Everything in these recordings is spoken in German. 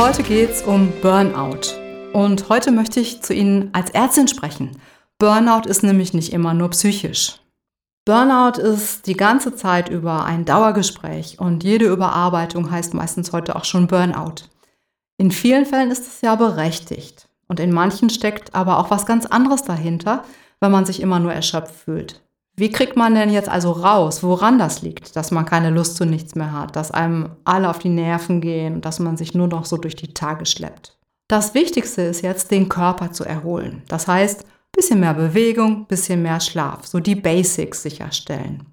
Heute geht es um Burnout. Und heute möchte ich zu Ihnen als Ärztin sprechen. Burnout ist nämlich nicht immer nur psychisch. Burnout ist die ganze Zeit über ein Dauergespräch und jede Überarbeitung heißt meistens heute auch schon Burnout. In vielen Fällen ist es ja berechtigt und in manchen steckt aber auch was ganz anderes dahinter, wenn man sich immer nur erschöpft fühlt. Wie kriegt man denn jetzt also raus, woran das liegt, dass man keine Lust zu nichts mehr hat, dass einem alle auf die Nerven gehen, dass man sich nur noch so durch die Tage schleppt? Das Wichtigste ist jetzt, den Körper zu erholen. Das heißt, bisschen mehr Bewegung, bisschen mehr Schlaf, so die Basics sicherstellen.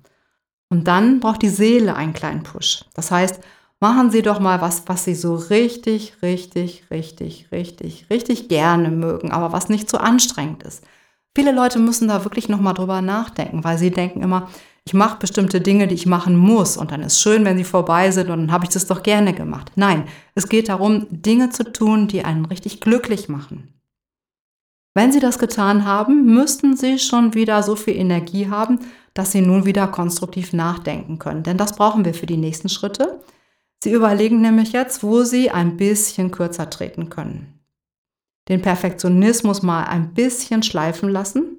Und dann braucht die Seele einen kleinen Push. Das heißt, machen Sie doch mal was, was Sie so richtig, richtig, richtig, richtig, richtig gerne mögen, aber was nicht zu anstrengend ist. Viele Leute müssen da wirklich nochmal drüber nachdenken, weil sie denken immer, ich mache bestimmte Dinge, die ich machen muss und dann ist schön, wenn sie vorbei sind und dann habe ich das doch gerne gemacht. Nein, es geht darum, Dinge zu tun, die einen richtig glücklich machen. Wenn Sie das getan haben, müssten Sie schon wieder so viel Energie haben, dass Sie nun wieder konstruktiv nachdenken können. Denn das brauchen wir für die nächsten Schritte. Sie überlegen nämlich jetzt, wo Sie ein bisschen kürzer treten können den Perfektionismus mal ein bisschen schleifen lassen?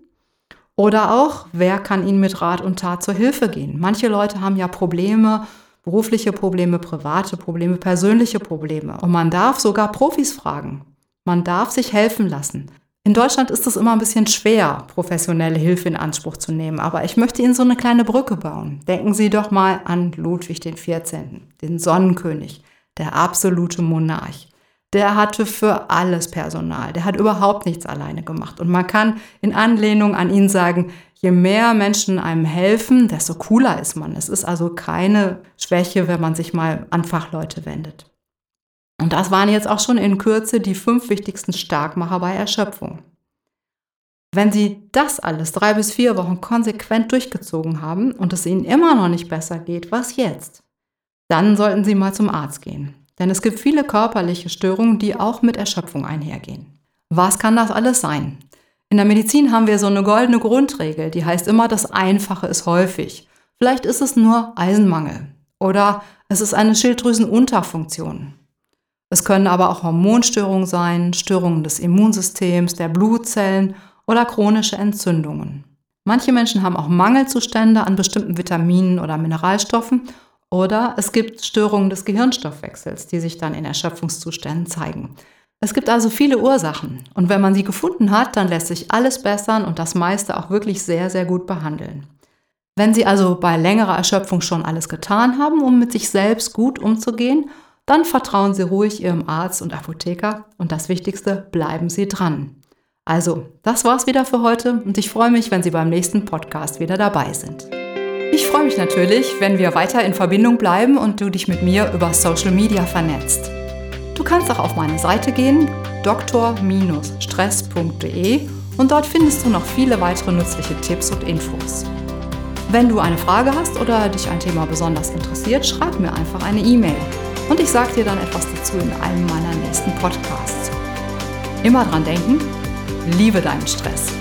Oder auch, wer kann Ihnen mit Rat und Tat zur Hilfe gehen? Manche Leute haben ja Probleme, berufliche Probleme, private Probleme, persönliche Probleme. Und man darf sogar Profis fragen. Man darf sich helfen lassen. In Deutschland ist es immer ein bisschen schwer, professionelle Hilfe in Anspruch zu nehmen, aber ich möchte Ihnen so eine kleine Brücke bauen. Denken Sie doch mal an Ludwig XIV., den Sonnenkönig, der absolute Monarch der hatte für alles Personal. Der hat überhaupt nichts alleine gemacht. Und man kann in Anlehnung an ihn sagen, je mehr Menschen einem helfen, desto cooler ist man. Es ist also keine Schwäche, wenn man sich mal an Fachleute wendet. Und das waren jetzt auch schon in Kürze die fünf wichtigsten Starkmacher bei Erschöpfung. Wenn Sie das alles drei bis vier Wochen konsequent durchgezogen haben und es Ihnen immer noch nicht besser geht, was jetzt? Dann sollten Sie mal zum Arzt gehen. Denn es gibt viele körperliche Störungen, die auch mit Erschöpfung einhergehen. Was kann das alles sein? In der Medizin haben wir so eine goldene Grundregel, die heißt immer, das Einfache ist häufig. Vielleicht ist es nur Eisenmangel oder es ist eine Schilddrüsenunterfunktion. Es können aber auch Hormonstörungen sein, Störungen des Immunsystems, der Blutzellen oder chronische Entzündungen. Manche Menschen haben auch Mangelzustände an bestimmten Vitaminen oder Mineralstoffen oder es gibt Störungen des Gehirnstoffwechsels, die sich dann in Erschöpfungszuständen zeigen. Es gibt also viele Ursachen und wenn man sie gefunden hat, dann lässt sich alles bessern und das meiste auch wirklich sehr, sehr gut behandeln. Wenn Sie also bei längerer Erschöpfung schon alles getan haben, um mit sich selbst gut umzugehen, dann vertrauen Sie ruhig Ihrem Arzt und Apotheker und das Wichtigste, bleiben Sie dran. Also, das war's wieder für heute und ich freue mich, wenn Sie beim nächsten Podcast wieder dabei sind. Ich freue mich natürlich, wenn wir weiter in Verbindung bleiben und du dich mit mir über Social Media vernetzt. Du kannst auch auf meine Seite gehen, dr-stress.de und dort findest du noch viele weitere nützliche Tipps und Infos. Wenn du eine Frage hast oder dich ein Thema besonders interessiert, schreib mir einfach eine E-Mail und ich sage dir dann etwas dazu in einem meiner nächsten Podcasts. Immer dran denken, liebe deinen Stress.